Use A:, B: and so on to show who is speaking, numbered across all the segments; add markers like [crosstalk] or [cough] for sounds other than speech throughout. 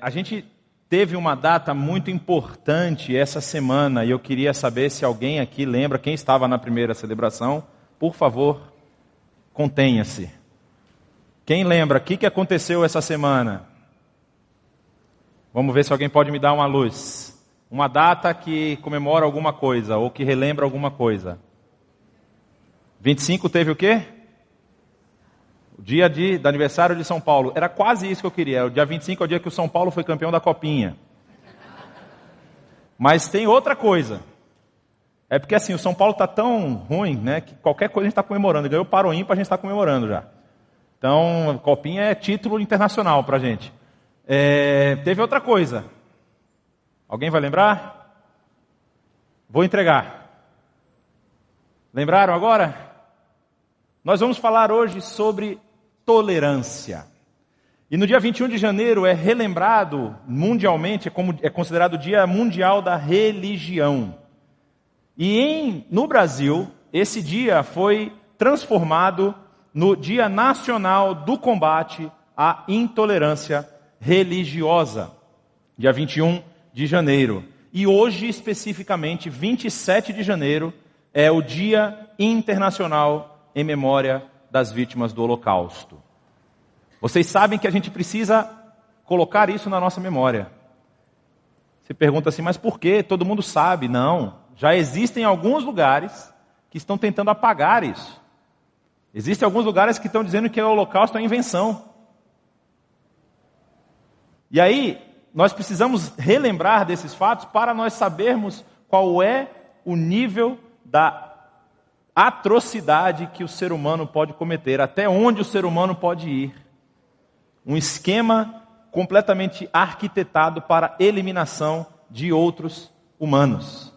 A: A gente teve uma data muito importante essa semana e eu queria saber se alguém aqui lembra quem estava na primeira celebração. Por favor, contenha-se. Quem lembra? O que, que aconteceu essa semana? Vamos ver se alguém pode me dar uma luz. Uma data que comemora alguma coisa ou que relembra alguma coisa. 25 teve o quê? O dia de, do aniversário de São Paulo. Era quase isso que eu queria. O dia 25 é o dia que o São Paulo foi campeão da Copinha. Mas tem outra coisa. É porque assim, o São Paulo está tão ruim, né? Que qualquer coisa a gente está comemorando. Ganhou o Paro Ímpar, a gente está comemorando já. Então, Copinha é título internacional para a gente. É, teve outra coisa. Alguém vai lembrar? Vou entregar. Lembraram agora? Nós vamos falar hoje sobre tolerância. E no dia 21 de janeiro é relembrado mundialmente, é, como, é considerado o Dia Mundial da Religião. E em, no Brasil, esse dia foi transformado no Dia Nacional do Combate à Intolerância Religiosa, dia 21 de janeiro. E hoje, especificamente, 27 de janeiro, é o Dia Internacional em Memória das vítimas do Holocausto. Vocês sabem que a gente precisa colocar isso na nossa memória. Você pergunta assim, mas por que? Todo mundo sabe. Não. Já existem alguns lugares que estão tentando apagar isso. Existem alguns lugares que estão dizendo que o holocausto é invenção. E aí, nós precisamos relembrar desses fatos para nós sabermos qual é o nível da atrocidade que o ser humano pode cometer, até onde o ser humano pode ir. Um esquema completamente arquitetado para eliminação de outros humanos.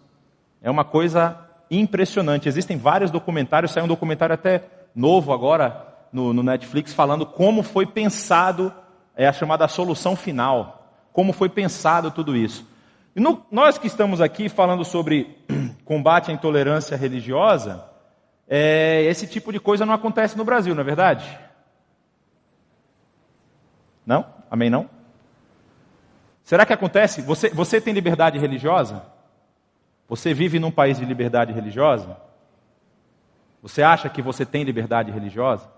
A: É uma coisa impressionante. Existem vários documentários, saiu um documentário até novo agora no, no Netflix falando como foi pensado é a chamada solução final, como foi pensado tudo isso. No, nós que estamos aqui falando sobre [clears throat] combate à intolerância religiosa, é, esse tipo de coisa não acontece no Brasil, não é verdade? Não? Amém? Não? Será que acontece? Você, você tem liberdade religiosa? Você vive num país de liberdade religiosa? Você acha que você tem liberdade religiosa?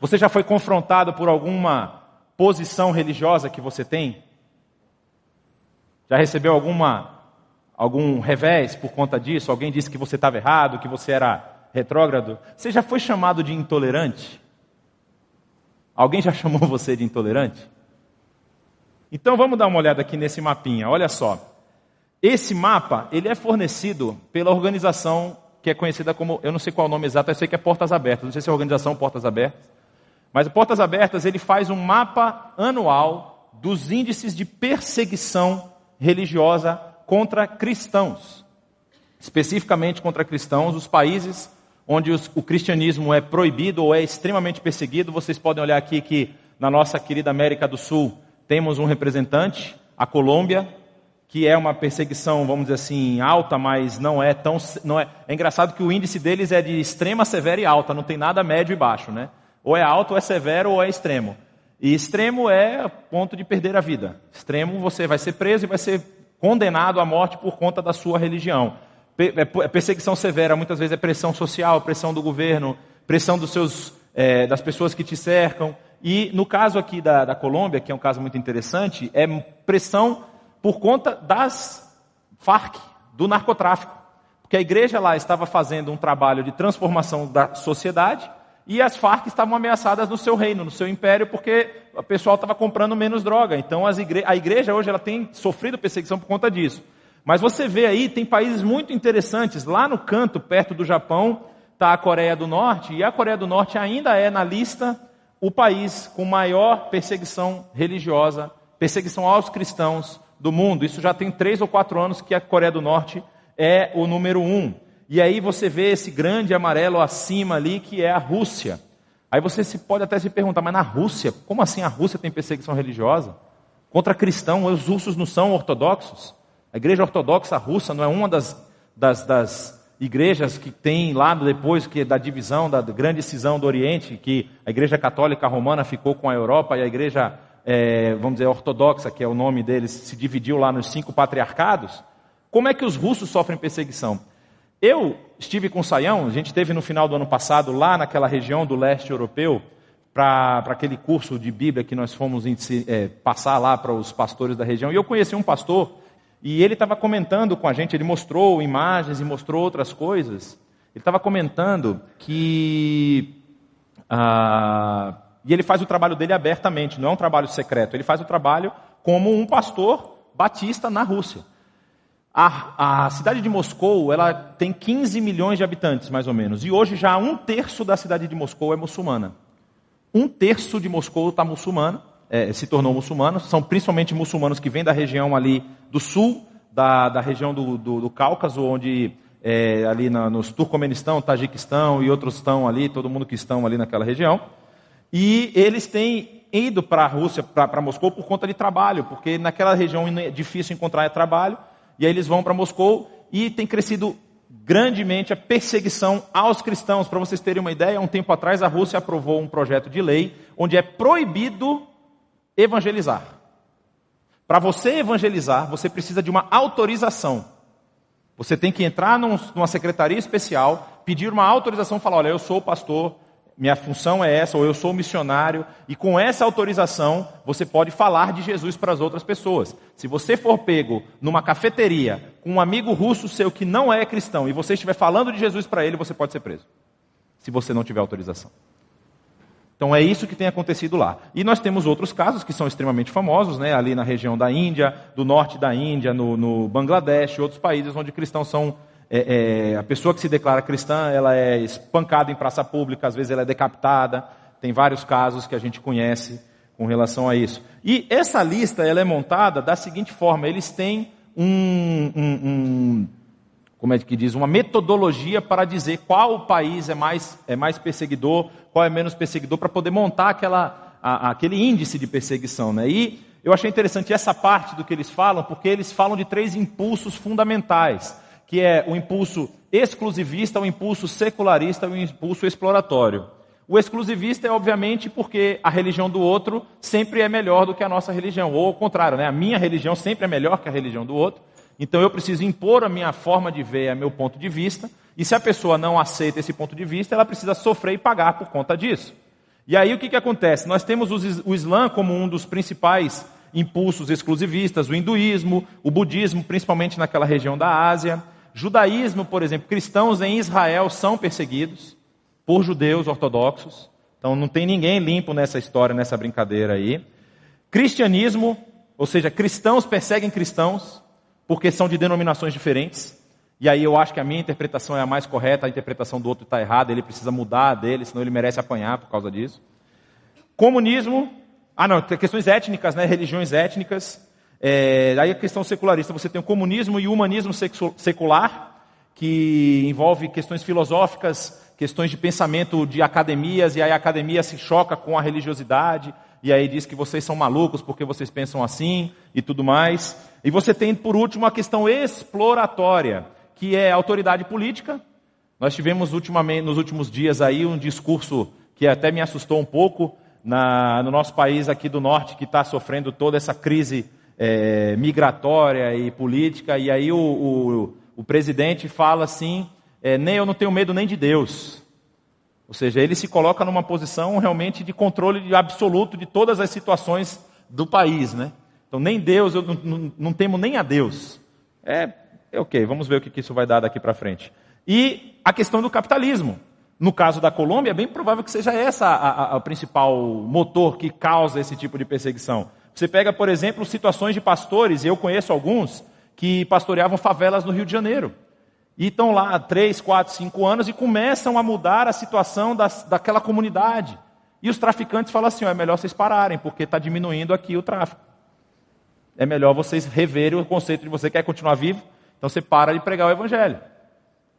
A: Você já foi confrontado por alguma posição religiosa que você tem? Já recebeu alguma algum revés por conta disso? Alguém disse que você estava errado, que você era retrógrado? Você já foi chamado de intolerante? Alguém já chamou [laughs] você de intolerante? Então vamos dar uma olhada aqui nesse mapinha. Olha só. Esse mapa, ele é fornecido pela organização que é conhecida como, eu não sei qual é o nome exato, eu sei que é Portas Abertas, não sei se é organização Portas Abertas. Mas o Portas Abertas, ele faz um mapa anual dos índices de perseguição religiosa contra cristãos. Especificamente contra cristãos, os países onde os, o cristianismo é proibido ou é extremamente perseguido. Vocês podem olhar aqui que na nossa querida América do Sul temos um representante, a Colômbia, que é uma perseguição, vamos dizer assim, alta, mas não é tão. Não é, é engraçado que o índice deles é de extrema, severa e alta, não tem nada médio e baixo, né? Ou é alto, ou é severo, ou é extremo. E extremo é ponto de perder a vida. Extremo, você vai ser preso e vai ser condenado à morte por conta da sua religião. É, é perseguição severa muitas vezes é pressão social, pressão do governo, pressão dos seus, é, das pessoas que te cercam. E no caso aqui da, da Colômbia, que é um caso muito interessante, é pressão por conta das Farc, do narcotráfico. Porque a igreja lá estava fazendo um trabalho de transformação da sociedade e as Farc estavam ameaçadas no seu reino, no seu império, porque o pessoal estava comprando menos droga. Então igre... a igreja hoje ela tem sofrido perseguição por conta disso. Mas você vê aí, tem países muito interessantes. Lá no canto, perto do Japão, está a Coreia do Norte, e a Coreia do Norte ainda é na lista o país com maior perseguição religiosa, perseguição aos cristãos do mundo. Isso já tem três ou quatro anos que a Coreia do Norte é o número um. E aí você vê esse grande amarelo acima ali que é a Rússia. Aí você se pode até se perguntar, mas na Rússia, como assim a Rússia tem perseguição religiosa? Contra cristão, os russos não são ortodoxos? A igreja ortodoxa russa não é uma das, das, das igrejas que tem lá depois que da divisão, da grande cisão do Oriente, que a igreja católica romana ficou com a Europa e a igreja é, vamos dizer, ortodoxa, que é o nome deles, se dividiu lá nos cinco patriarcados, como é que os russos sofrem perseguição? Eu estive com o Saião, a gente esteve no final do ano passado lá naquela região do leste europeu, para aquele curso de Bíblia que nós fomos é, passar lá para os pastores da região. E eu conheci um pastor e ele estava comentando com a gente, ele mostrou imagens e mostrou outras coisas. Ele estava comentando que. Ah, e ele faz o trabalho dele abertamente, não é um trabalho secreto. Ele faz o trabalho como um pastor batista na Rússia. A, a, cidade de Moscou ela tem 15 milhões de habitantes, mais ou menos. E hoje já um terço da cidade de Moscou é muçulmana. Um terço de Moscou está muçulmano, é, se tornou muçulmano. São principalmente muçulmanos que vêm da região ali do sul, da, da região do, do, do Cáucaso, onde é, ali na, nos Turcomenistão, Tajiquistão e outros estão ali, todo mundo que estão ali naquela região. E eles têm ido para a Rússia, para Moscou, por conta de trabalho, porque naquela região é difícil encontrar trabalho, e aí eles vão para Moscou e tem crescido grandemente a perseguição aos cristãos. Para vocês terem uma ideia, um tempo atrás a Rússia aprovou um projeto de lei onde é proibido evangelizar. Para você evangelizar, você precisa de uma autorização. Você tem que entrar num, numa secretaria especial, pedir uma autorização, falar: olha, eu sou pastor, minha função é essa, ou eu sou missionário, e com essa autorização você pode falar de Jesus para as outras pessoas. Se você for pego numa cafeteria com um amigo russo seu que não é cristão e você estiver falando de Jesus para ele, você pode ser preso, se você não tiver autorização. Então é isso que tem acontecido lá. E nós temos outros casos que são extremamente famosos, né? ali na região da Índia, do norte da Índia, no, no Bangladesh, outros países onde cristãos são é, é, a pessoa que se declara cristã, ela é espancada em praça pública, às vezes ela é decapitada. Tem vários casos que a gente conhece com relação a isso. E essa lista ela é montada da seguinte forma: eles têm um, um, um como é que diz, uma metodologia para dizer qual país é mais, é mais perseguidor, qual é menos perseguidor, para poder montar aquela, a, aquele índice de perseguição. Né? E eu achei interessante essa parte do que eles falam, porque eles falam de três impulsos fundamentais que é o impulso exclusivista, o impulso secularista o impulso exploratório. O exclusivista é obviamente porque a religião do outro sempre é melhor do que a nossa religião, ou ao contrário, né? a minha religião sempre é melhor que a religião do outro, então eu preciso impor a minha forma de ver, a meu ponto de vista, e se a pessoa não aceita esse ponto de vista, ela precisa sofrer e pagar por conta disso. E aí o que, que acontece? Nós temos o Islã como um dos principais impulsos exclusivistas, o hinduísmo, o budismo, principalmente naquela região da Ásia. Judaísmo, por exemplo, cristãos em Israel são perseguidos por judeus ortodoxos. Então não tem ninguém limpo nessa história, nessa brincadeira aí. Cristianismo, ou seja, cristãos perseguem cristãos porque são de denominações diferentes. E aí eu acho que a minha interpretação é a mais correta, a interpretação do outro está errada, ele precisa mudar dele, senão ele merece apanhar por causa disso. Comunismo, ah não, questões étnicas, né, religiões étnicas. É, aí a questão secularista, você tem o comunismo e o humanismo secular, que envolve questões filosóficas, questões de pensamento de academias, e aí a academia se choca com a religiosidade, e aí diz que vocês são malucos porque vocês pensam assim e tudo mais. E você tem, por último, a questão exploratória, que é a autoridade política. Nós tivemos ultimamente, nos últimos dias aí um discurso que até me assustou um pouco na, no nosso país aqui do norte, que está sofrendo toda essa crise é, migratória e política, e aí o, o, o presidente fala assim: é, nem eu não tenho medo nem de Deus. Ou seja, ele se coloca numa posição realmente de controle absoluto de todas as situações do país, né? Então, nem Deus, eu não, não, não temo nem a Deus. É, é ok, vamos ver o que, que isso vai dar daqui para frente. E a questão do capitalismo. No caso da Colômbia, é bem provável que seja essa a, principal motor que causa esse tipo de perseguição. Você pega, por exemplo, situações de pastores, eu conheço alguns, que pastoreavam favelas no Rio de Janeiro. E estão lá 3, 4, 5 anos e começam a mudar a situação das, daquela comunidade. E os traficantes falam assim: é melhor vocês pararem, porque está diminuindo aqui o tráfico. É melhor vocês reverem o conceito de você quer continuar vivo, então você para de pregar o evangelho.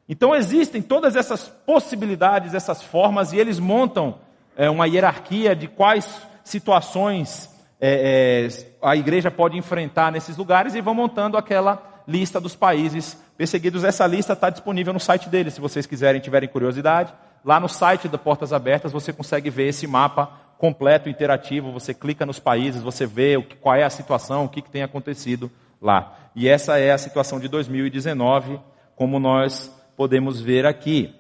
A: Então existem todas essas possibilidades, essas formas, e eles montam é, uma hierarquia de quais situações é, é, a igreja pode enfrentar nesses lugares e vão montando aquela lista dos países perseguidos. Essa lista está disponível no site deles, se vocês quiserem, tiverem curiosidade. Lá no site da Portas Abertas você consegue ver esse mapa completo, interativo, você clica nos países, você vê qual é a situação, o que, que tem acontecido lá. E essa é a situação de 2019, como nós podemos ver aqui.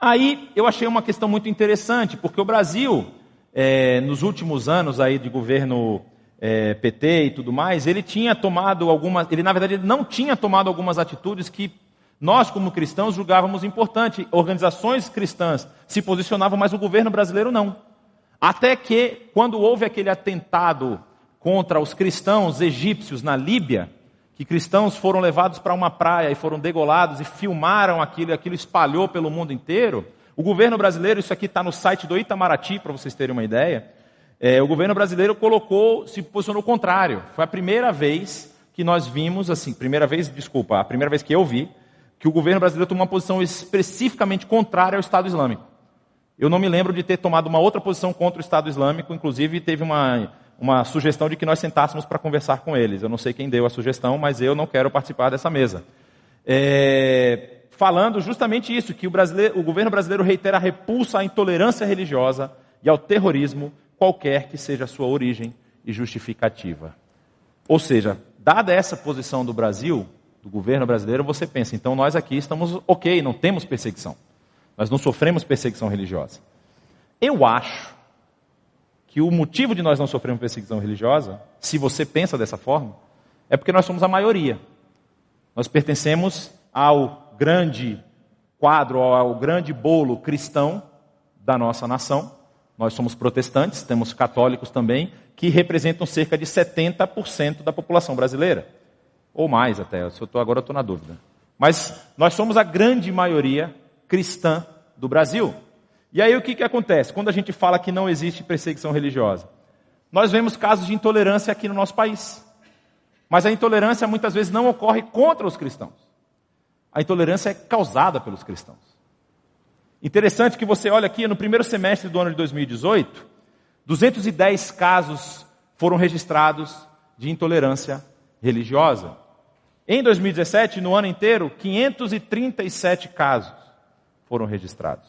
A: Aí eu achei uma questão muito interessante, porque o Brasil, é, nos últimos anos aí de governo é, PT e tudo mais, ele tinha tomado algumas, ele na verdade não tinha tomado algumas atitudes que nós como cristãos julgávamos importante. Organizações cristãs se posicionavam, mas o governo brasileiro não. Até que, quando houve aquele atentado contra os cristãos egípcios na Líbia, que cristãos foram levados para uma praia e foram degolados e filmaram aquilo, aquilo espalhou pelo mundo inteiro. O governo brasileiro, isso aqui está no site do Itamaraty, para vocês terem uma ideia. É, o governo brasileiro colocou, se posicionou contrário. Foi a primeira vez que nós vimos, assim, primeira vez, desculpa, a primeira vez que eu vi, que o governo brasileiro tomou uma posição especificamente contrária ao Estado Islâmico. Eu não me lembro de ter tomado uma outra posição contra o Estado Islâmico, inclusive teve uma uma sugestão de que nós sentássemos para conversar com eles. Eu não sei quem deu a sugestão, mas eu não quero participar dessa mesa. É, falando justamente isso, que o, o governo brasileiro reitera a repulsa à intolerância religiosa e ao terrorismo, qualquer que seja a sua origem e justificativa. Ou seja, dada essa posição do Brasil, do governo brasileiro, você pensa, então nós aqui estamos ok, não temos perseguição. Nós não sofremos perseguição religiosa. Eu acho que o motivo de nós não sofrermos perseguição religiosa, se você pensa dessa forma, é porque nós somos a maioria. Nós pertencemos ao grande quadro, ao grande bolo cristão da nossa nação. Nós somos protestantes, temos católicos também, que representam cerca de 70% da população brasileira. Ou mais até, se eu tô, agora estou na dúvida. Mas nós somos a grande maioria cristã do Brasil. E aí o que, que acontece? Quando a gente fala que não existe perseguição religiosa, nós vemos casos de intolerância aqui no nosso país. Mas a intolerância muitas vezes não ocorre contra os cristãos. A intolerância é causada pelos cristãos. Interessante que você olha aqui no primeiro semestre do ano de 2018, 210 casos foram registrados de intolerância religiosa. Em 2017, no ano inteiro, 537 casos foram registrados.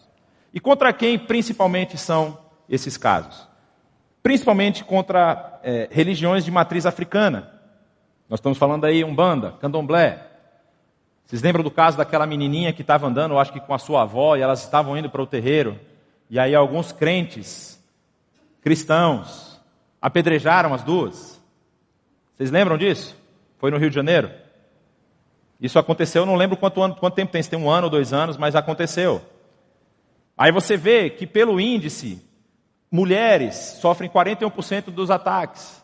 A: E contra quem principalmente são esses casos? Principalmente contra é, religiões de matriz africana. Nós estamos falando aí Umbanda, Candomblé. Vocês lembram do caso daquela menininha que estava andando, eu acho que com a sua avó, e elas estavam indo para o terreiro, e aí alguns crentes, cristãos, apedrejaram as duas. Vocês lembram disso? Foi no Rio de Janeiro? Isso aconteceu, não lembro quanto, ano, quanto tempo tem, se tem um ano ou dois anos, mas aconteceu. Aí você vê que pelo índice, mulheres sofrem 41% dos ataques.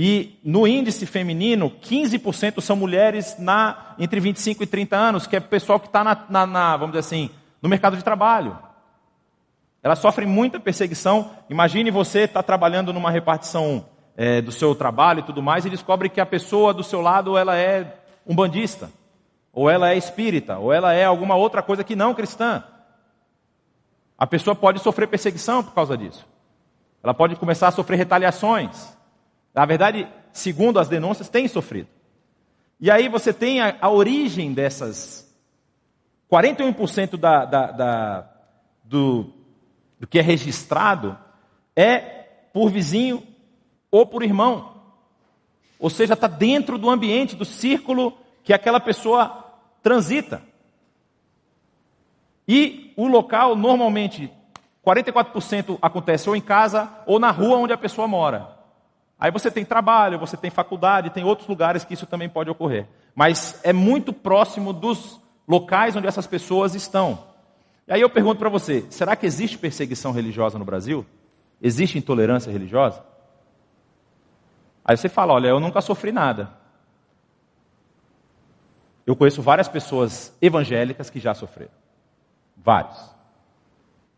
A: E no índice feminino, 15% são mulheres na, entre 25 e 30 anos, que é o pessoal que está na, na, na, vamos dizer assim, no mercado de trabalho. Elas sofrem muita perseguição. Imagine você estar tá trabalhando numa repartição é, do seu trabalho e tudo mais, e descobre que a pessoa do seu lado ela é um bandista, ou ela é espírita, ou ela é alguma outra coisa que não cristã. A pessoa pode sofrer perseguição por causa disso. Ela pode começar a sofrer retaliações. Na verdade, segundo as denúncias, tem sofrido. E aí você tem a, a origem dessas 41% da, da, da, do, do que é registrado é por vizinho ou por irmão. Ou seja, está dentro do ambiente, do círculo que aquela pessoa transita. E o local, normalmente, 44% acontece ou em casa ou na rua onde a pessoa mora. Aí você tem trabalho, você tem faculdade, tem outros lugares que isso também pode ocorrer. Mas é muito próximo dos locais onde essas pessoas estão. E aí eu pergunto para você: será que existe perseguição religiosa no Brasil? Existe intolerância religiosa? Aí você fala: olha, eu nunca sofri nada. Eu conheço várias pessoas evangélicas que já sofreram. Vários.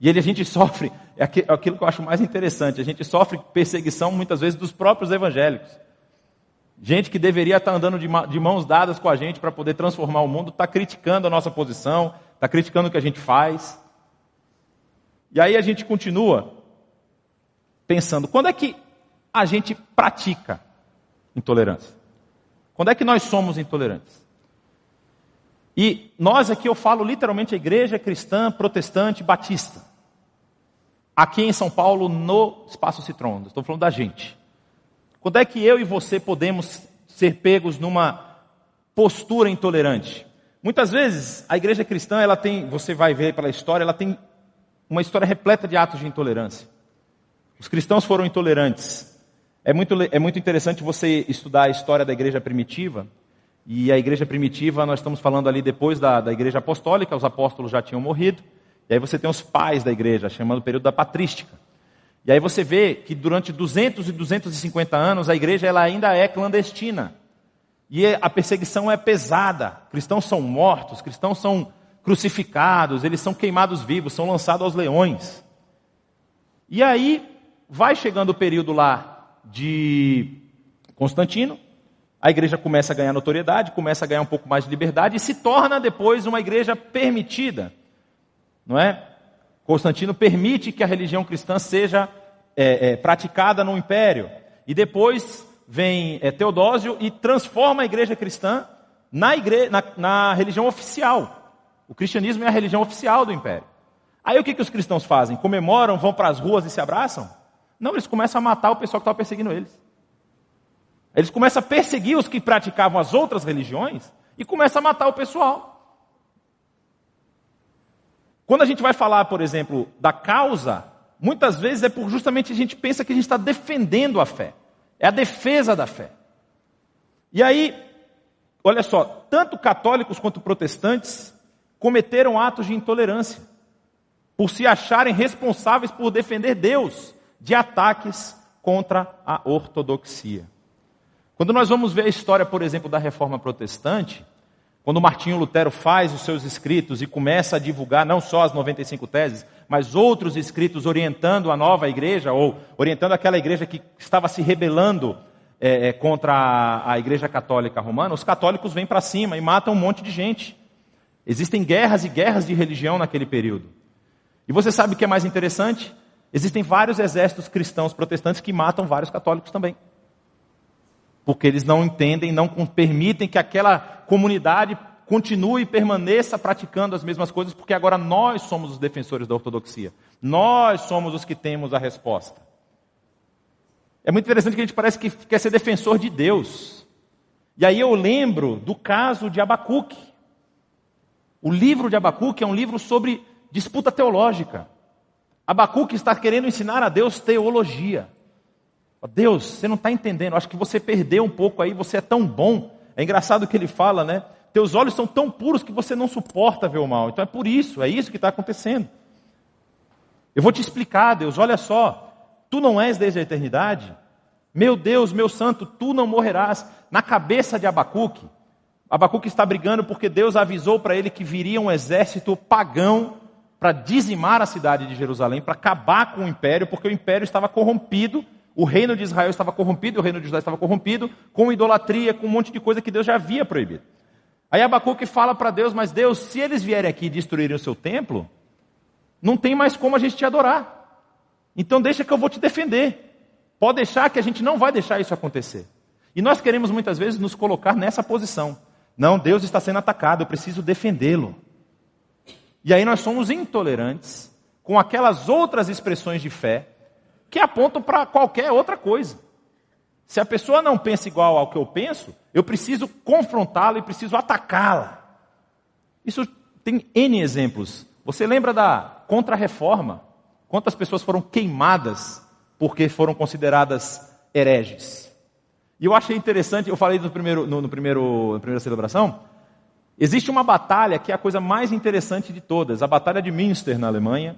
A: E ele, a gente sofre, é, é aquilo que eu acho mais interessante, a gente sofre perseguição muitas vezes dos próprios evangélicos. Gente que deveria estar andando de mãos dadas com a gente para poder transformar o mundo, está criticando a nossa posição, está criticando o que a gente faz. E aí a gente continua pensando, quando é que a gente pratica intolerância? Quando é que nós somos intolerantes? E nós aqui eu falo literalmente a igreja cristã, protestante, batista. Aqui em São Paulo, no Espaço Citron. Estou falando da gente. Quando é que eu e você podemos ser pegos numa postura intolerante? Muitas vezes a igreja cristã, ela tem, você vai ver pela história, ela tem uma história repleta de atos de intolerância. Os cristãos foram intolerantes. É muito, é muito interessante você estudar a história da igreja primitiva. E a igreja primitiva, nós estamos falando ali depois da, da igreja apostólica, os apóstolos já tinham morrido. E aí você tem os pais da igreja, chamando o período da patrística. E aí você vê que durante 200 e 250 anos a igreja ela ainda é clandestina. E a perseguição é pesada. Cristãos são mortos, cristãos são crucificados, eles são queimados vivos, são lançados aos leões. E aí vai chegando o período lá de Constantino, a igreja começa a ganhar notoriedade, começa a ganhar um pouco mais de liberdade e se torna depois uma igreja permitida não é? Constantino permite que a religião cristã seja é, é, praticada no império. E depois vem é, Teodósio e transforma a igreja cristã na, igre... na, na religião oficial. O cristianismo é a religião oficial do império. Aí o que, que os cristãos fazem? Comemoram, vão para as ruas e se abraçam? Não, eles começam a matar o pessoal que estava perseguindo eles. Eles começam a perseguir os que praticavam as outras religiões e começam a matar o pessoal. Quando a gente vai falar, por exemplo, da causa, muitas vezes é por justamente a gente pensa que a gente está defendendo a fé. É a defesa da fé. E aí, olha só, tanto católicos quanto protestantes cometeram atos de intolerância por se acharem responsáveis por defender Deus de ataques contra a ortodoxia. Quando nós vamos ver a história, por exemplo, da reforma protestante, quando Martinho Lutero faz os seus escritos e começa a divulgar não só as 95 teses, mas outros escritos orientando a nova igreja, ou orientando aquela igreja que estava se rebelando é, é contra a, a igreja católica romana, os católicos vêm para cima e matam um monte de gente. Existem guerras e guerras de religião naquele período. E você sabe o que é mais interessante? Existem vários exércitos cristãos protestantes que matam vários católicos também porque eles não entendem, não permitem que aquela comunidade continue e permaneça praticando as mesmas coisas, porque agora nós somos os defensores da ortodoxia. Nós somos os que temos a resposta. É muito interessante que a gente parece que quer ser defensor de Deus. E aí eu lembro do caso de Abacuque. O livro de Abacuque é um livro sobre disputa teológica. Abacuque está querendo ensinar a Deus teologia. Deus, você não está entendendo, acho que você perdeu um pouco aí, você é tão bom. É engraçado que ele fala, né? Teus olhos são tão puros que você não suporta ver o mal. Então é por isso, é isso que está acontecendo. Eu vou te explicar, Deus, olha só. Tu não és desde a eternidade? Meu Deus, meu santo, tu não morrerás. Na cabeça de Abacuque, Abacuque está brigando porque Deus avisou para ele que viria um exército pagão para dizimar a cidade de Jerusalém, para acabar com o império, porque o império estava corrompido o reino de Israel estava corrompido, o reino de Judá estava corrompido, com idolatria, com um monte de coisa que Deus já havia proibido. Aí Abacuque fala para Deus, mas Deus, se eles vierem aqui e destruírem o seu templo, não tem mais como a gente te adorar. Então deixa que eu vou te defender. Pode deixar que a gente não vai deixar isso acontecer. E nós queremos muitas vezes nos colocar nessa posição. Não, Deus está sendo atacado, eu preciso defendê-lo. E aí nós somos intolerantes com aquelas outras expressões de fé que apontam para qualquer outra coisa. Se a pessoa não pensa igual ao que eu penso, eu preciso confrontá-la e preciso atacá-la. Isso tem N exemplos. Você lembra da contra-reforma? Quantas pessoas foram queimadas porque foram consideradas hereges? E eu achei interessante, eu falei no primeiro, no, no primeiro, na primeira celebração, existe uma batalha que é a coisa mais interessante de todas, a Batalha de Münster, na Alemanha,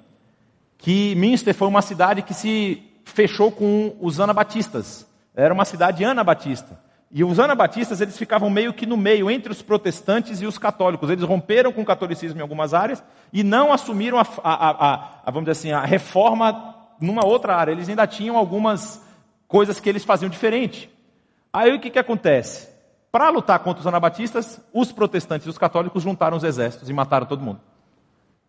A: que Münster foi uma cidade que se fechou com os anabatistas. Era uma cidade anabatista. E os anabatistas, eles ficavam meio que no meio, entre os protestantes e os católicos. Eles romperam com o catolicismo em algumas áreas e não assumiram a, a, a, a vamos dizer assim, a reforma numa outra área. Eles ainda tinham algumas coisas que eles faziam diferente. Aí o que, que acontece? Para lutar contra os anabatistas, os protestantes e os católicos juntaram os exércitos e mataram todo mundo.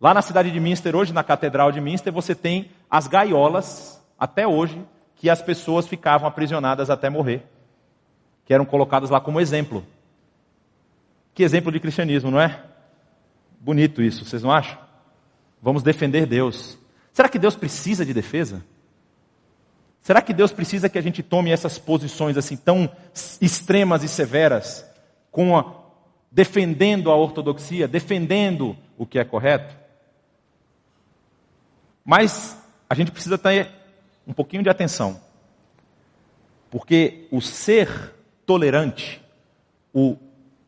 A: Lá na cidade de Minster, hoje, na Catedral de Minster, você tem as gaiolas, até hoje, que as pessoas ficavam aprisionadas até morrer, que eram colocadas lá como exemplo. Que exemplo de cristianismo, não é? Bonito isso, vocês não acham? Vamos defender Deus. Será que Deus precisa de defesa? Será que Deus precisa que a gente tome essas posições assim tão extremas e severas, com a, defendendo a ortodoxia, defendendo o que é correto? Mas a gente precisa ter um pouquinho de atenção. Porque o ser tolerante, o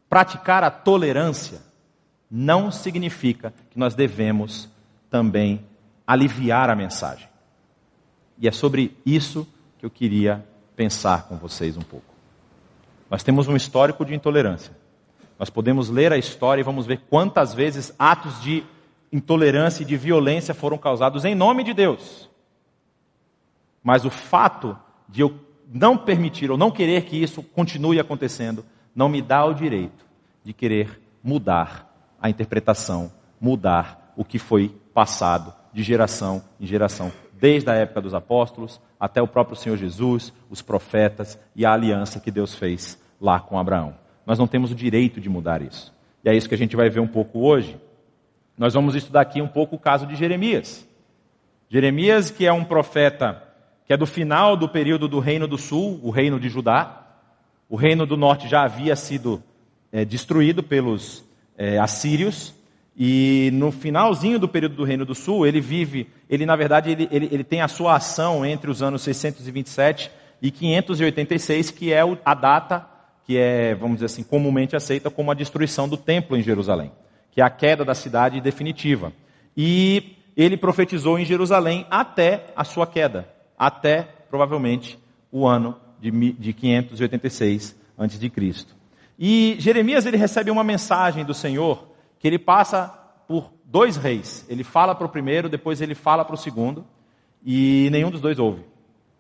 A: praticar a tolerância, não significa que nós devemos também aliviar a mensagem. E é sobre isso que eu queria pensar com vocês um pouco. Nós temos um histórico de intolerância. Nós podemos ler a história e vamos ver quantas vezes atos de intolerância e de violência foram causados em nome de Deus. Mas o fato de eu não permitir ou não querer que isso continue acontecendo não me dá o direito de querer mudar a interpretação, mudar o que foi passado de geração em geração, desde a época dos apóstolos até o próprio Senhor Jesus, os profetas e a aliança que Deus fez lá com Abraão. Nós não temos o direito de mudar isso. E é isso que a gente vai ver um pouco hoje. Nós vamos estudar aqui um pouco o caso de Jeremias. Jeremias, que é um profeta que é do final do período do Reino do Sul, o Reino de Judá. O Reino do Norte já havia sido é, destruído pelos é, assírios. E no finalzinho do período do Reino do Sul, ele vive, ele na verdade, ele, ele, ele tem a sua ação entre os anos 627 e 586, que é a data que é, vamos dizer assim, comumente aceita como a destruição do templo em Jerusalém, que é a queda da cidade definitiva. E ele profetizou em Jerusalém até a sua queda até provavelmente o ano de, de 586 a.C. E Jeremias ele recebe uma mensagem do Senhor que ele passa por dois reis. Ele fala para o primeiro, depois ele fala para o segundo, e nenhum dos dois ouve.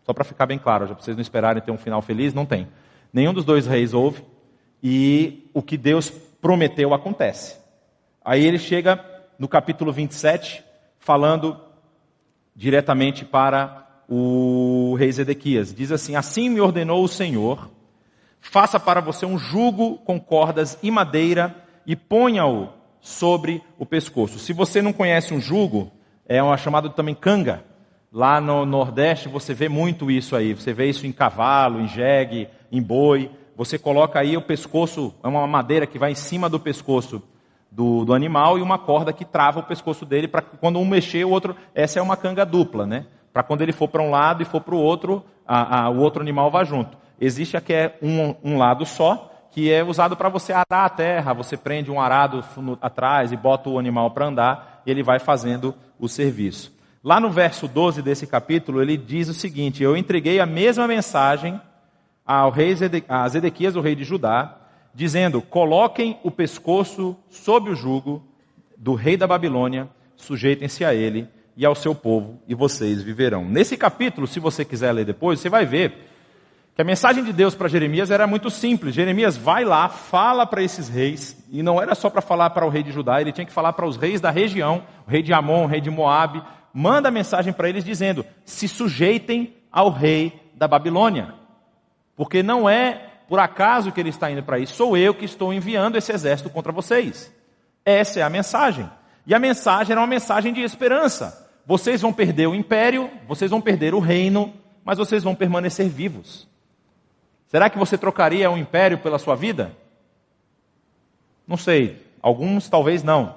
A: Só para ficar bem claro, já para vocês não esperarem ter um final feliz, não tem. Nenhum dos dois reis ouve, e o que Deus prometeu acontece. Aí ele chega no capítulo 27, falando diretamente para o rei Zedequias. Diz assim: Assim me ordenou o Senhor, faça para você um jugo com cordas e madeira e ponha-o sobre o pescoço. Se você não conhece um jugo, é uma chamada também canga. Lá no Nordeste você vê muito isso aí. Você vê isso em cavalo, em jegue, em boi. Você coloca aí o pescoço, é uma madeira que vai em cima do pescoço do, do animal e uma corda que trava o pescoço dele para quando um mexer, o outro. Essa é uma canga dupla, né? para quando ele for para um lado e for para o outro, a, a, o outro animal vá junto. Existe aqui é um, um lado só, que é usado para você arar a terra. Você prende um arado no, atrás e bota o animal para andar, e ele vai fazendo o serviço. Lá no verso 12 desse capítulo, ele diz o seguinte: Eu entreguei a mesma mensagem ao rei Zede, a Zedequias, o rei de Judá, dizendo: Coloquem o pescoço sob o jugo do rei da Babilônia, sujeitem-se a ele, e ao seu povo, e vocês viverão. Nesse capítulo, se você quiser ler depois, você vai ver que a mensagem de Deus para Jeremias era muito simples. Jeremias vai lá, fala para esses reis, e não era só para falar para o rei de Judá, ele tinha que falar para os reis da região, o rei de Amon, o rei de Moabe, manda a mensagem para eles dizendo: se sujeitem ao rei da Babilônia. Porque não é por acaso que ele está indo para isso, sou eu que estou enviando esse exército contra vocês. Essa é a mensagem. E a mensagem era uma mensagem de esperança. Vocês vão perder o império, vocês vão perder o reino, mas vocês vão permanecer vivos. Será que você trocaria o império pela sua vida? Não sei. Alguns talvez não.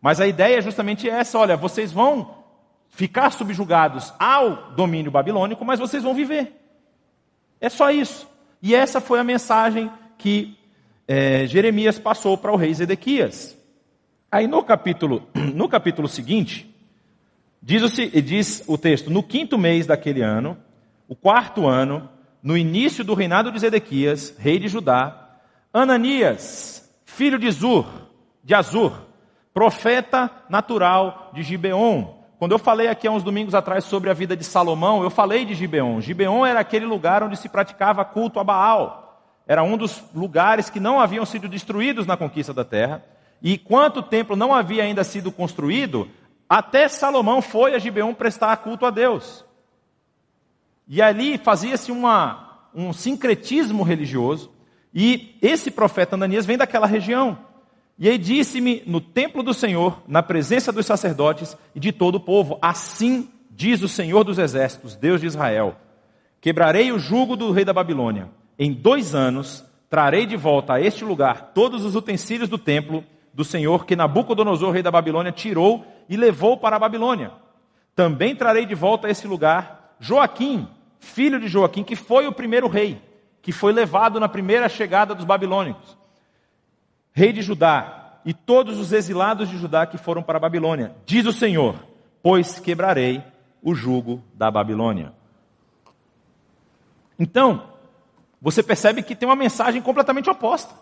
A: Mas a ideia é justamente essa: olha, vocês vão ficar subjugados ao domínio babilônico, mas vocês vão viver. É só isso. E essa foi a mensagem que é, Jeremias passou para o rei Zedequias. Aí no capítulo, [clears throat] no capítulo seguinte, Diz o, diz o texto: no quinto mês daquele ano, o quarto ano, no início do reinado de Zedequias, rei de Judá, Ananias, filho de Zur, de Azur, profeta natural de Gibeon. Quando eu falei aqui há uns domingos atrás sobre a vida de Salomão, eu falei de Gibeon. Gibeon era aquele lugar onde se praticava culto a Baal. Era um dos lugares que não haviam sido destruídos na conquista da terra. E enquanto o templo não havia ainda sido construído, até Salomão foi a Gibeon prestar culto a Deus. E ali fazia-se um sincretismo religioso. E esse profeta Ananias vem daquela região. E aí disse-me no templo do Senhor, na presença dos sacerdotes e de todo o povo: Assim diz o Senhor dos exércitos, Deus de Israel: Quebrarei o jugo do rei da Babilônia. Em dois anos trarei de volta a este lugar todos os utensílios do templo do Senhor que Nabucodonosor, rei da Babilônia, tirou e levou para a Babilônia. Também trarei de volta a esse lugar Joaquim, filho de Joaquim, que foi o primeiro rei, que foi levado na primeira chegada dos babilônicos rei de Judá, e todos os exilados de Judá que foram para a Babilônia. Diz o Senhor: Pois quebrarei o jugo da Babilônia. Então, você percebe que tem uma mensagem completamente oposta.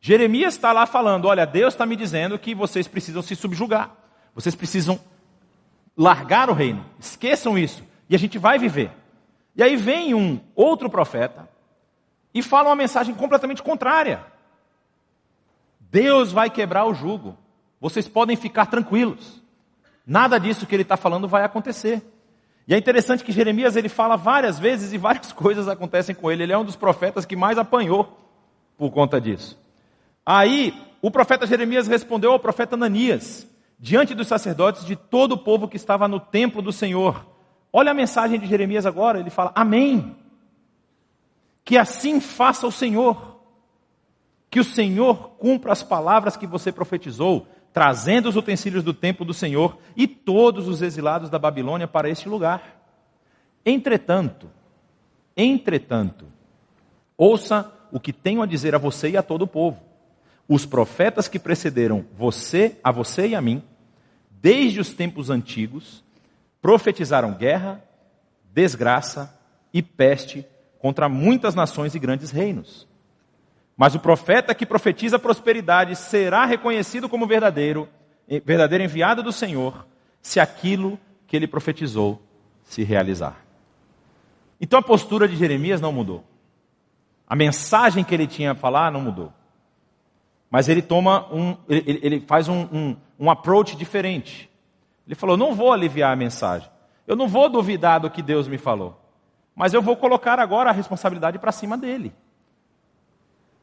A: Jeremias está lá falando: Olha, Deus está me dizendo que vocês precisam se subjugar, vocês precisam largar o reino, esqueçam isso, e a gente vai viver. E aí vem um outro profeta, e fala uma mensagem completamente contrária. Deus vai quebrar o jugo. Vocês podem ficar tranquilos. Nada disso que ele está falando vai acontecer. E é interessante que Jeremias ele fala várias vezes e várias [laughs] coisas acontecem com ele. Ele é um dos profetas que mais apanhou por conta disso. Aí o profeta Jeremias respondeu ao profeta Ananias, diante dos sacerdotes de todo o povo que estava no templo do Senhor. Olha a mensagem de Jeremias agora, ele fala: Amém. Que assim faça o Senhor. Que o Senhor cumpra as palavras que você profetizou, trazendo os utensílios do templo do Senhor e todos os exilados da Babilônia para este lugar. Entretanto, entretanto, ouça o que tenho a dizer a você e a todo o povo. Os profetas que precederam você, a você e a mim, desde os tempos antigos, profetizaram guerra, desgraça e peste contra muitas nações e grandes reinos. Mas o profeta que profetiza prosperidade será reconhecido como verdadeiro, verdadeiro enviado do Senhor, se aquilo que ele profetizou se realizar. Então a postura de Jeremias não mudou. A mensagem que ele tinha a falar não mudou. Mas ele toma um, ele, ele faz um, um, um approach diferente. Ele falou: não vou aliviar a mensagem. Eu não vou duvidar do que Deus me falou. Mas eu vou colocar agora a responsabilidade para cima dele.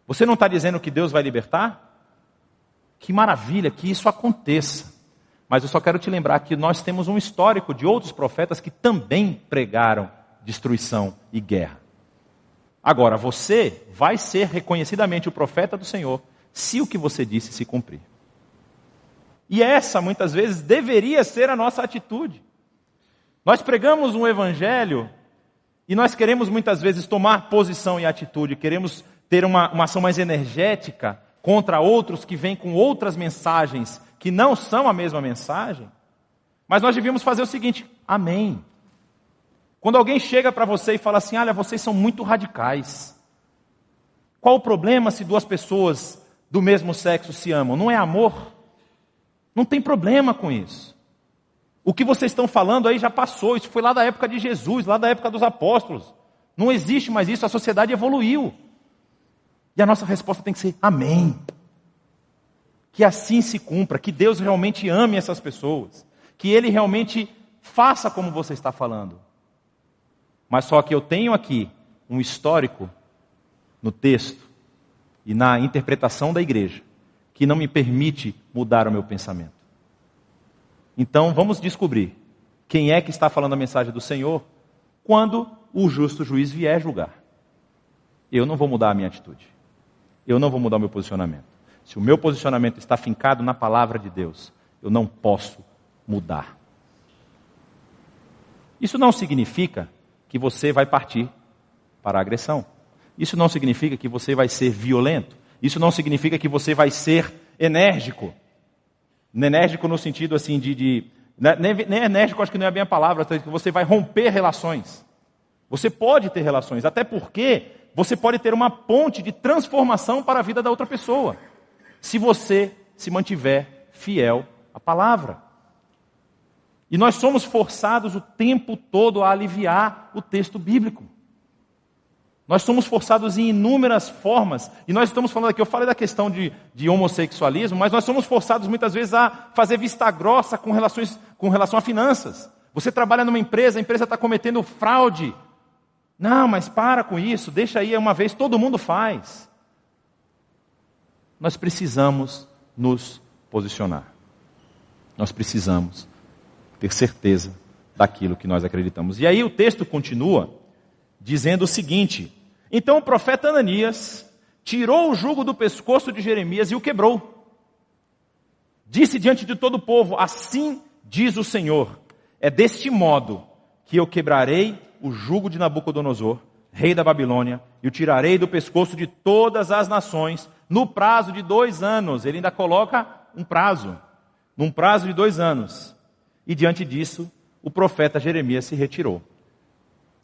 A: Você não está dizendo que Deus vai libertar? Que maravilha que isso aconteça. Mas eu só quero te lembrar que nós temos um histórico de outros profetas que também pregaram destruição e guerra. Agora, você vai ser reconhecidamente o profeta do Senhor se o que você disse se cumprir. E essa, muitas vezes, deveria ser a nossa atitude. Nós pregamos um evangelho e nós queremos muitas vezes tomar posição e atitude, queremos ter uma, uma ação mais energética contra outros que vêm com outras mensagens que não são a mesma mensagem. Mas nós devíamos fazer o seguinte: Amém. Quando alguém chega para você e fala assim: Olha, vocês são muito radicais. Qual o problema se duas pessoas do mesmo sexo se amam? Não é amor? Não tem problema com isso. O que vocês estão falando aí já passou, isso foi lá da época de Jesus, lá da época dos apóstolos. Não existe mais isso, a sociedade evoluiu. E a nossa resposta tem que ser: Amém. Que assim se cumpra, que Deus realmente ame essas pessoas, que Ele realmente faça como você está falando. Mas só que eu tenho aqui um histórico no texto e na interpretação da igreja que não me permite mudar o meu pensamento. Então vamos descobrir quem é que está falando a mensagem do Senhor quando o justo juiz vier julgar. Eu não vou mudar a minha atitude. Eu não vou mudar o meu posicionamento. Se o meu posicionamento está fincado na palavra de Deus, eu não posso mudar. Isso não significa que você vai partir para a agressão. Isso não significa que você vai ser violento. Isso não significa que você vai ser enérgico. Enérgico no sentido assim de. de né, nem, nem enérgico, acho que não é bem a palavra, que você vai romper relações. Você pode ter relações, até porque você pode ter uma ponte de transformação para a vida da outra pessoa, se você se mantiver fiel à palavra. E nós somos forçados o tempo todo a aliviar o texto bíblico. Nós somos forçados em inúmeras formas, e nós estamos falando aqui, eu falei da questão de, de, homossexualismo, mas nós somos forçados muitas vezes a fazer vista grossa com, relações, com relação a finanças. Você trabalha numa empresa, a empresa está cometendo fraude. Não, mas para com isso, deixa aí uma vez, todo mundo faz. nós precisamos nos posicionar. Nós precisamos ter certeza daquilo que nós acreditamos. E aí o texto continua dizendo o seguinte: Então o profeta Ananias tirou o jugo do pescoço de Jeremias e o quebrou. Disse diante de todo o povo: Assim diz o Senhor: É deste modo que eu quebrarei o jugo de Nabucodonosor, rei da Babilônia, e o tirarei do pescoço de todas as nações, no prazo de dois anos. Ele ainda coloca um prazo, num prazo de dois anos. E diante disso, o profeta Jeremias se retirou.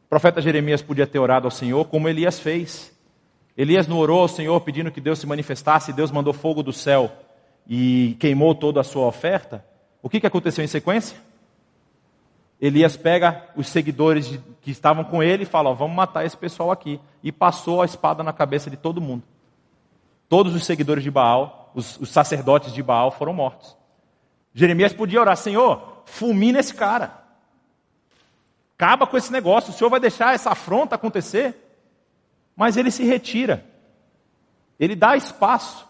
A: O profeta Jeremias podia ter orado ao Senhor como Elias fez. Elias não orou ao Senhor pedindo que Deus se manifestasse, Deus mandou fogo do céu e queimou toda a sua oferta. O que, que aconteceu em sequência? Elias pega os seguidores que estavam com ele e fala: ó, Vamos matar esse pessoal aqui. E passou a espada na cabeça de todo mundo. Todos os seguidores de Baal, os, os sacerdotes de Baal foram mortos. Jeremias podia orar: Senhor, fulmina esse cara. Acaba com esse negócio. O Senhor vai deixar essa afronta acontecer? Mas ele se retira. Ele dá espaço.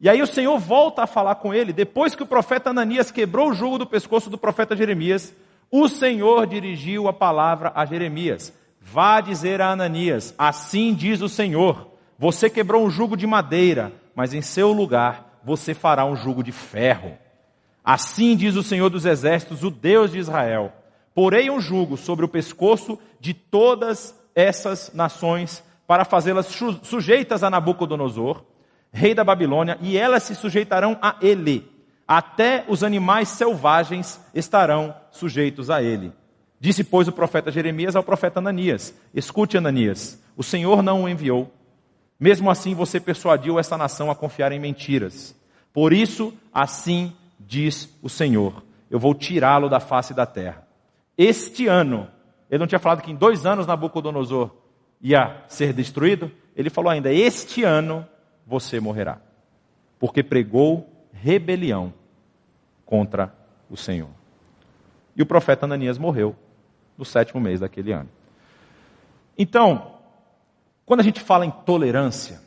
A: E aí o Senhor volta a falar com ele, depois que o profeta Ananias quebrou o jugo do pescoço do profeta Jeremias, o Senhor dirigiu a palavra a Jeremias. Vá dizer a Ananias: Assim diz o Senhor: Você quebrou um jugo de madeira, mas em seu lugar você fará um jugo de ferro. Assim diz o Senhor dos Exércitos, o Deus de Israel: Porei um jugo sobre o pescoço de todas essas nações para fazê-las sujeitas a Nabucodonosor, rei da Babilônia, e elas se sujeitarão a ele até os animais selvagens estarão sujeitos a ele. Disse, pois, o profeta Jeremias ao profeta Ananias: Escute, Ananias, o Senhor não o enviou. Mesmo assim, você persuadiu essa nação a confiar em mentiras. Por isso, assim diz o Senhor: Eu vou tirá-lo da face da terra. Este ano, ele não tinha falado que em dois anos Nabucodonosor ia ser destruído? Ele falou ainda: Este ano você morrerá, porque pregou rebelião contra o Senhor. E o profeta Ananias morreu no sétimo mês daquele ano. Então, quando a gente fala em tolerância,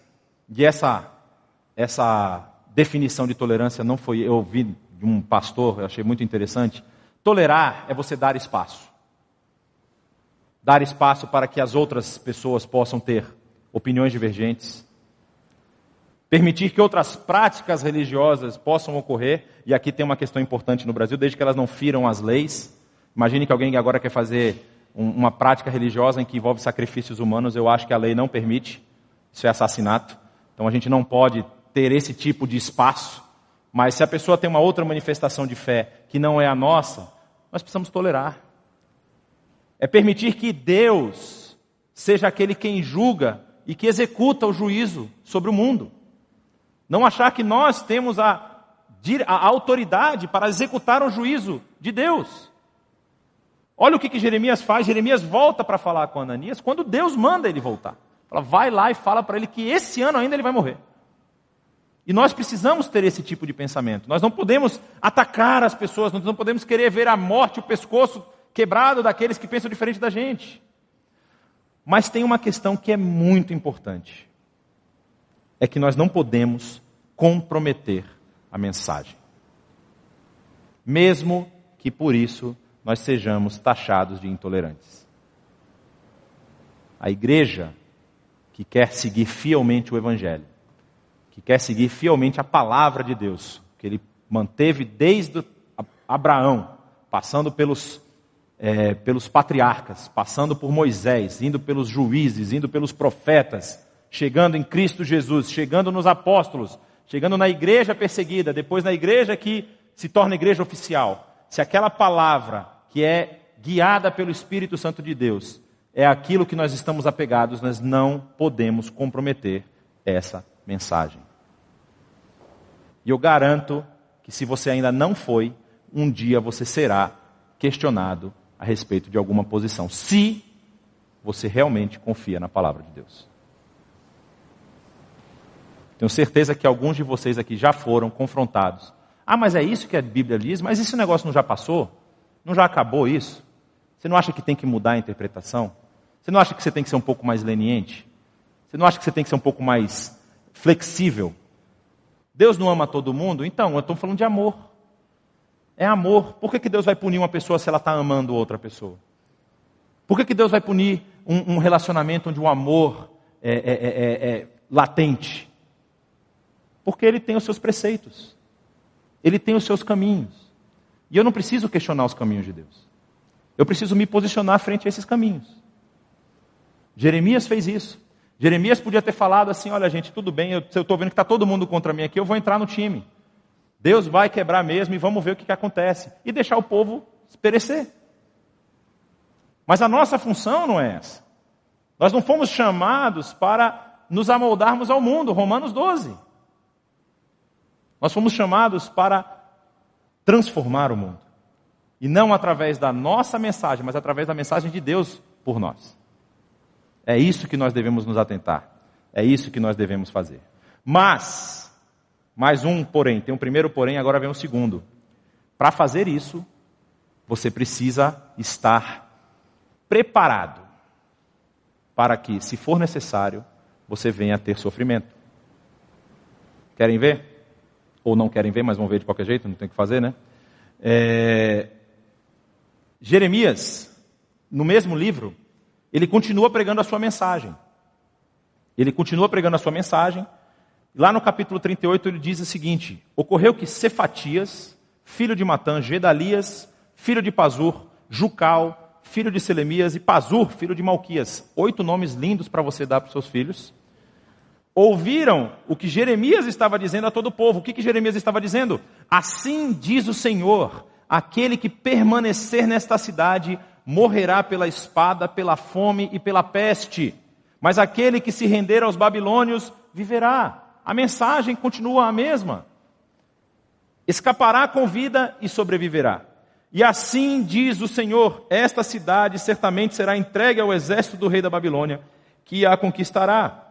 A: e essa, essa definição de tolerância não foi, eu ouvi de um pastor, eu achei muito interessante. Tolerar é você dar espaço. Dar espaço para que as outras pessoas possam ter opiniões divergentes, permitir que outras práticas religiosas possam ocorrer, e aqui tem uma questão importante no Brasil, desde que elas não firam as leis. Imagine que alguém agora quer fazer um, uma prática religiosa em que envolve sacrifícios humanos, eu acho que a lei não permite, isso é assassinato. Então a gente não pode ter esse tipo de espaço, mas se a pessoa tem uma outra manifestação de fé que não é a nossa, nós precisamos tolerar. É permitir que Deus seja aquele quem julga e que executa o juízo sobre o mundo. Não achar que nós temos a, a autoridade para executar o juízo de Deus. Olha o que, que Jeremias faz. Jeremias volta para falar com Ananias quando Deus manda ele voltar. Fala, vai lá e fala para ele que esse ano ainda ele vai morrer. E nós precisamos ter esse tipo de pensamento. Nós não podemos atacar as pessoas, nós não podemos querer ver a morte, o pescoço quebrado daqueles que pensam diferente da gente. Mas tem uma questão que é muito importante é que nós não podemos comprometer a mensagem. Mesmo que por isso nós sejamos taxados de intolerantes. A igreja que quer seguir fielmente o Evangelho, que quer seguir fielmente a palavra de Deus, que ele manteve desde Abraão, passando pelos, é, pelos patriarcas, passando por Moisés, indo pelos juízes, indo pelos profetas, chegando em Cristo Jesus, chegando nos apóstolos, chegando na igreja perseguida, depois na igreja que se torna igreja oficial. Se aquela palavra que é guiada pelo Espírito Santo de Deus é aquilo que nós estamos apegados, nós não podemos comprometer essa mensagem. E eu garanto que se você ainda não foi, um dia você será questionado a respeito de alguma posição, se você realmente confia na palavra de Deus. Tenho certeza que alguns de vocês aqui já foram confrontados. Ah, mas é isso que a Bíblia diz? Mas esse negócio não já passou? Não já acabou isso? Você não acha que tem que mudar a interpretação? Você não acha que você tem que ser um pouco mais leniente? Você não acha que você tem que ser um pouco mais flexível? Deus não ama todo mundo? Então, eu estou falando de amor. É amor. Por que, que Deus vai punir uma pessoa se ela está amando outra pessoa? Por que, que Deus vai punir um, um relacionamento onde o amor é, é, é, é latente? Porque Ele tem os seus preceitos. Ele tem os seus caminhos. E eu não preciso questionar os caminhos de Deus. Eu preciso me posicionar frente a esses caminhos. Jeremias fez isso. Jeremias podia ter falado assim: olha, gente, tudo bem, eu estou vendo que está todo mundo contra mim aqui, eu vou entrar no time. Deus vai quebrar mesmo e vamos ver o que, que acontece. E deixar o povo perecer. Mas a nossa função não é essa. Nós não fomos chamados para nos amoldarmos ao mundo, Romanos 12. Nós fomos chamados para transformar o mundo. E não através da nossa mensagem, mas através da mensagem de Deus por nós. É isso que nós devemos nos atentar. É isso que nós devemos fazer. Mas, mais um porém, tem um primeiro porém, agora vem o um segundo. Para fazer isso, você precisa estar preparado para que, se for necessário, você venha a ter sofrimento. Querem ver? Ou não querem ver, mas vão ver de qualquer jeito, não tem o que fazer, né? É... Jeremias, no mesmo livro, ele continua pregando a sua mensagem. Ele continua pregando a sua mensagem. Lá no capítulo 38 ele diz o seguinte: Ocorreu que Cefatias, filho de Matã, Gedalias, filho de Pazur, Jucal, filho de Selemias e Pazur, filho de Malquias, oito nomes lindos para você dar para os seus filhos, ouviram o que Jeremias estava dizendo a todo o povo. O que, que Jeremias estava dizendo? Assim diz o Senhor: aquele que permanecer nesta cidade morrerá pela espada, pela fome e pela peste. Mas aquele que se render aos babilônios viverá. A mensagem continua a mesma. Escapará com vida e sobreviverá. E assim diz o Senhor: esta cidade certamente será entregue ao exército do rei da Babilônia, que a conquistará.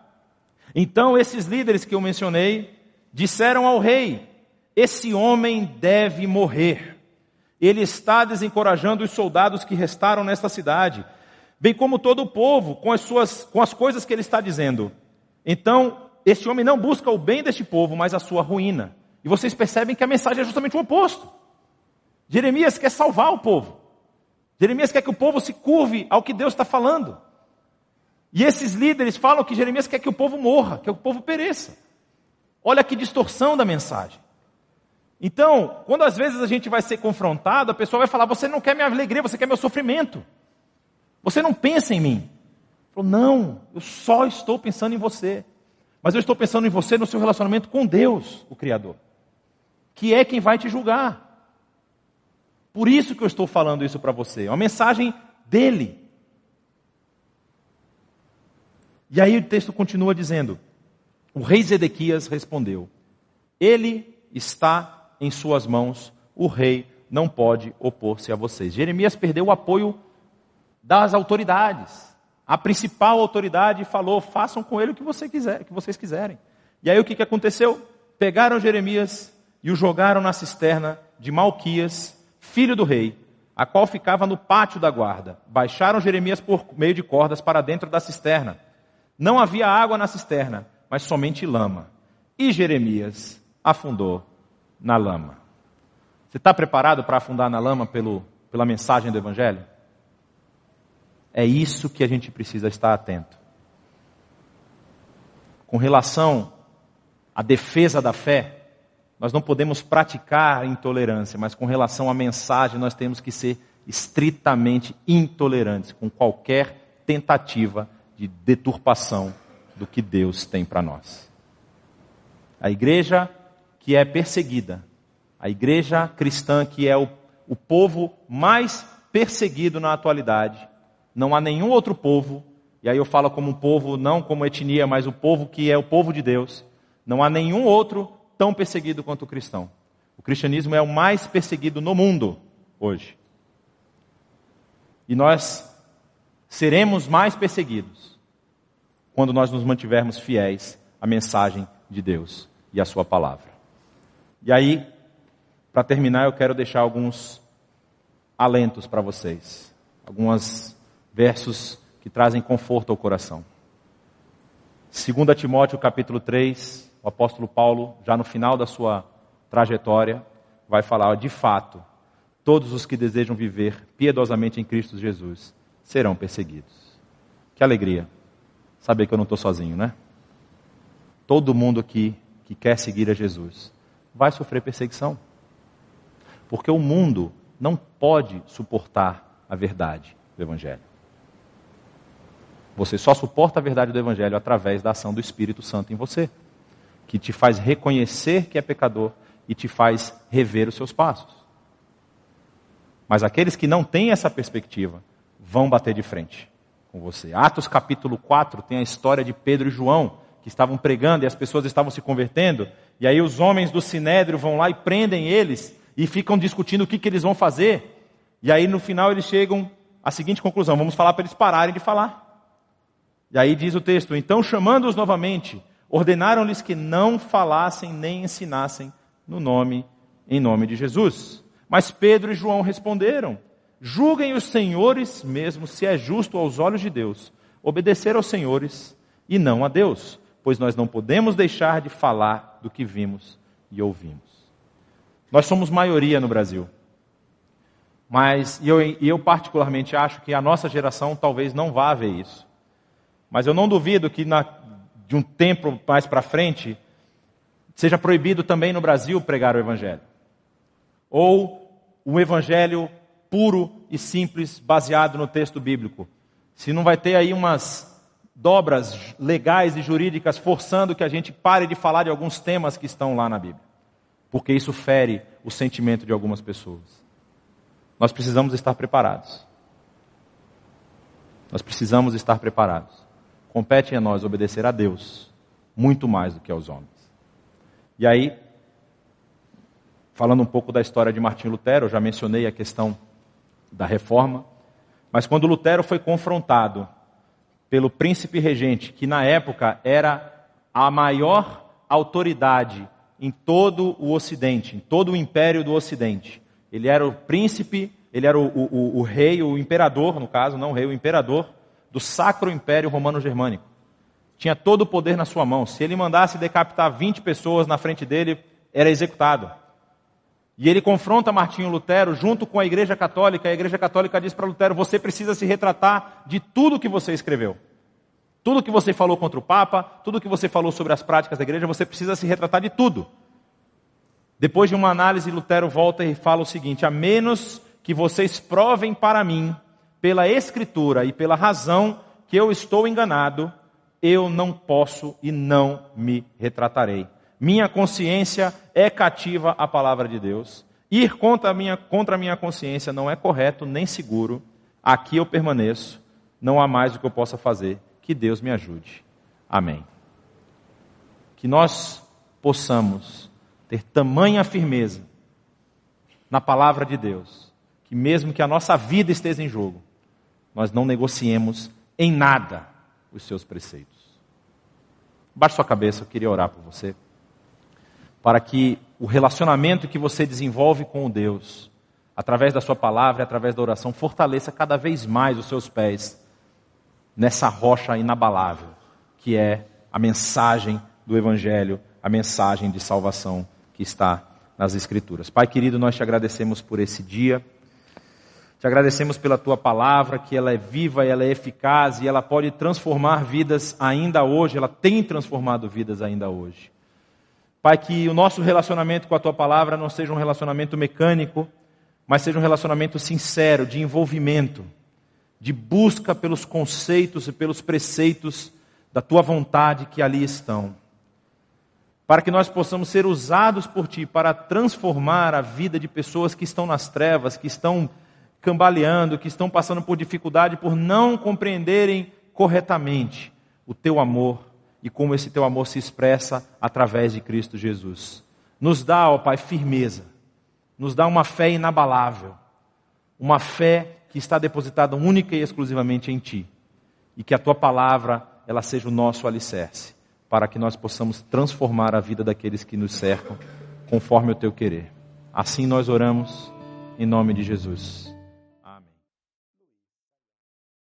A: Então esses líderes que eu mencionei disseram ao rei: esse homem deve morrer ele está desencorajando os soldados que restaram nesta cidade, bem como todo o povo, com as, suas, com as coisas que ele está dizendo. Então, este homem não busca o bem deste povo, mas a sua ruína. E vocês percebem que a mensagem é justamente o oposto. Jeremias quer salvar o povo. Jeremias quer que o povo se curve ao que Deus está falando. E esses líderes falam que Jeremias quer que o povo morra, que o povo pereça. Olha que distorção da mensagem. Então, quando às vezes a gente vai ser confrontado, a pessoa vai falar: Você não quer minha alegria, você quer meu sofrimento. Você não pensa em mim. Eu falo, não, eu só estou pensando em você. Mas eu estou pensando em você no seu relacionamento com Deus, o Criador, que é quem vai te julgar. Por isso que eu estou falando isso para você. É uma mensagem dele. E aí o texto continua dizendo: O rei Zedequias respondeu: Ele está em suas mãos, o rei não pode opor-se a vocês. Jeremias perdeu o apoio das autoridades. A principal autoridade falou: façam com ele o que, você quiser, que vocês quiserem. E aí o que, que aconteceu? Pegaram Jeremias e o jogaram na cisterna de Malquias, filho do rei, a qual ficava no pátio da guarda. Baixaram Jeremias por meio de cordas para dentro da cisterna. Não havia água na cisterna, mas somente lama. E Jeremias afundou na lama. Você está preparado para afundar na lama pelo, pela mensagem do Evangelho? É isso que a gente precisa estar atento. Com relação à defesa da fé, nós não podemos praticar intolerância, mas com relação à mensagem, nós temos que ser estritamente intolerantes com qualquer tentativa de deturpação do que Deus tem para nós. A igreja que é perseguida, a igreja cristã que é o, o povo mais perseguido na atualidade. Não há nenhum outro povo, e aí eu falo como um povo, não como etnia, mas o povo que é o povo de Deus. Não há nenhum outro tão perseguido quanto o cristão. O cristianismo é o mais perseguido no mundo hoje. E nós seremos mais perseguidos quando nós nos mantivermos fiéis à mensagem de Deus e à Sua palavra. E aí, para terminar, eu quero deixar alguns alentos para vocês, alguns versos que trazem conforto ao coração. 2 Timóteo capítulo 3, o apóstolo Paulo, já no final da sua trajetória, vai falar, de fato, todos os que desejam viver piedosamente em Cristo Jesus serão perseguidos. Que alegria saber que eu não estou sozinho, né? Todo mundo aqui que quer seguir a Jesus vai sofrer perseguição. Porque o mundo não pode suportar a verdade do Evangelho. Você só suporta a verdade do Evangelho através da ação do Espírito Santo em você, que te faz reconhecer que é pecador e te faz rever os seus passos. Mas aqueles que não têm essa perspectiva vão bater de frente com você. Atos capítulo 4 tem a história de Pedro e João, que estavam pregando e as pessoas estavam se convertendo, e aí os homens do sinédrio vão lá e prendem eles e ficam discutindo o que, que eles vão fazer. E aí no final eles chegam à seguinte conclusão: vamos falar para eles pararem de falar. E aí diz o texto: então chamando-os novamente, ordenaram-lhes que não falassem nem ensinassem no nome, em nome de Jesus. Mas Pedro e João responderam: julguem os senhores mesmo se é justo aos olhos de Deus obedecer aos senhores e não a Deus, pois nós não podemos deixar de falar do que vimos e ouvimos. Nós somos maioria no Brasil. Mas eu, eu particularmente acho que a nossa geração talvez não vá ver isso. Mas eu não duvido que na, de um tempo mais para frente seja proibido também no Brasil pregar o Evangelho. Ou um Evangelho puro e simples, baseado no texto bíblico. Se não vai ter aí umas dobras legais e jurídicas forçando que a gente pare de falar de alguns temas que estão lá na Bíblia porque isso fere o sentimento de algumas pessoas. Nós precisamos estar preparados. Nós precisamos estar preparados. Compete a nós obedecer a Deus muito mais do que aos homens. E aí, falando um pouco da história de Martim Lutero, eu já mencionei a questão da reforma, mas quando Lutero foi confrontado pelo príncipe regente, que na época era a maior autoridade em todo o Ocidente, em todo o império do Ocidente. Ele era o príncipe, ele era o, o, o rei, o imperador, no caso, não o rei, o imperador do Sacro Império Romano Germânico. Tinha todo o poder na sua mão. Se ele mandasse decapitar 20 pessoas na frente dele, era executado. E ele confronta Martinho Lutero junto com a Igreja Católica. A Igreja Católica diz para Lutero: você precisa se retratar de tudo que você escreveu. Tudo que você falou contra o Papa, tudo que você falou sobre as práticas da igreja, você precisa se retratar de tudo. Depois de uma análise, Lutero volta e fala o seguinte: a menos que vocês provem para mim, pela Escritura e pela razão, que eu estou enganado, eu não posso e não me retratarei. Minha consciência é cativa à palavra de Deus. Ir contra a minha, contra a minha consciência não é correto nem seguro. Aqui eu permaneço, não há mais o que eu possa fazer. Que Deus me ajude. Amém. Que nós possamos ter tamanha firmeza na palavra de Deus, que mesmo que a nossa vida esteja em jogo, nós não negociemos em nada os seus preceitos. Baixe sua cabeça, eu queria orar por você, para que o relacionamento que você desenvolve com Deus, através da sua palavra através da oração, fortaleça cada vez mais os seus pés nessa rocha inabalável, que é a mensagem do Evangelho, a mensagem de salvação que está nas Escrituras. Pai querido, nós te agradecemos por esse dia. Te agradecemos pela tua palavra, que ela é viva, ela é eficaz e ela pode transformar vidas ainda hoje, ela tem transformado vidas ainda hoje. Pai, que o nosso relacionamento com a tua palavra não seja um relacionamento mecânico, mas seja um relacionamento sincero, de envolvimento de busca pelos conceitos e pelos preceitos da tua vontade que ali estão. Para que nós possamos ser usados por ti para transformar a vida de pessoas que estão nas trevas, que estão cambaleando, que estão passando por dificuldade por não compreenderem corretamente o teu amor e como esse teu amor se expressa através de Cristo Jesus. Nos dá, ó Pai, firmeza, nos dá uma fé inabalável, uma fé que está depositada única e exclusivamente em Ti. E que a Tua palavra, ela seja o nosso alicerce, para que nós possamos transformar a vida daqueles que nos cercam, conforme o Teu querer. Assim nós oramos, em nome de Jesus.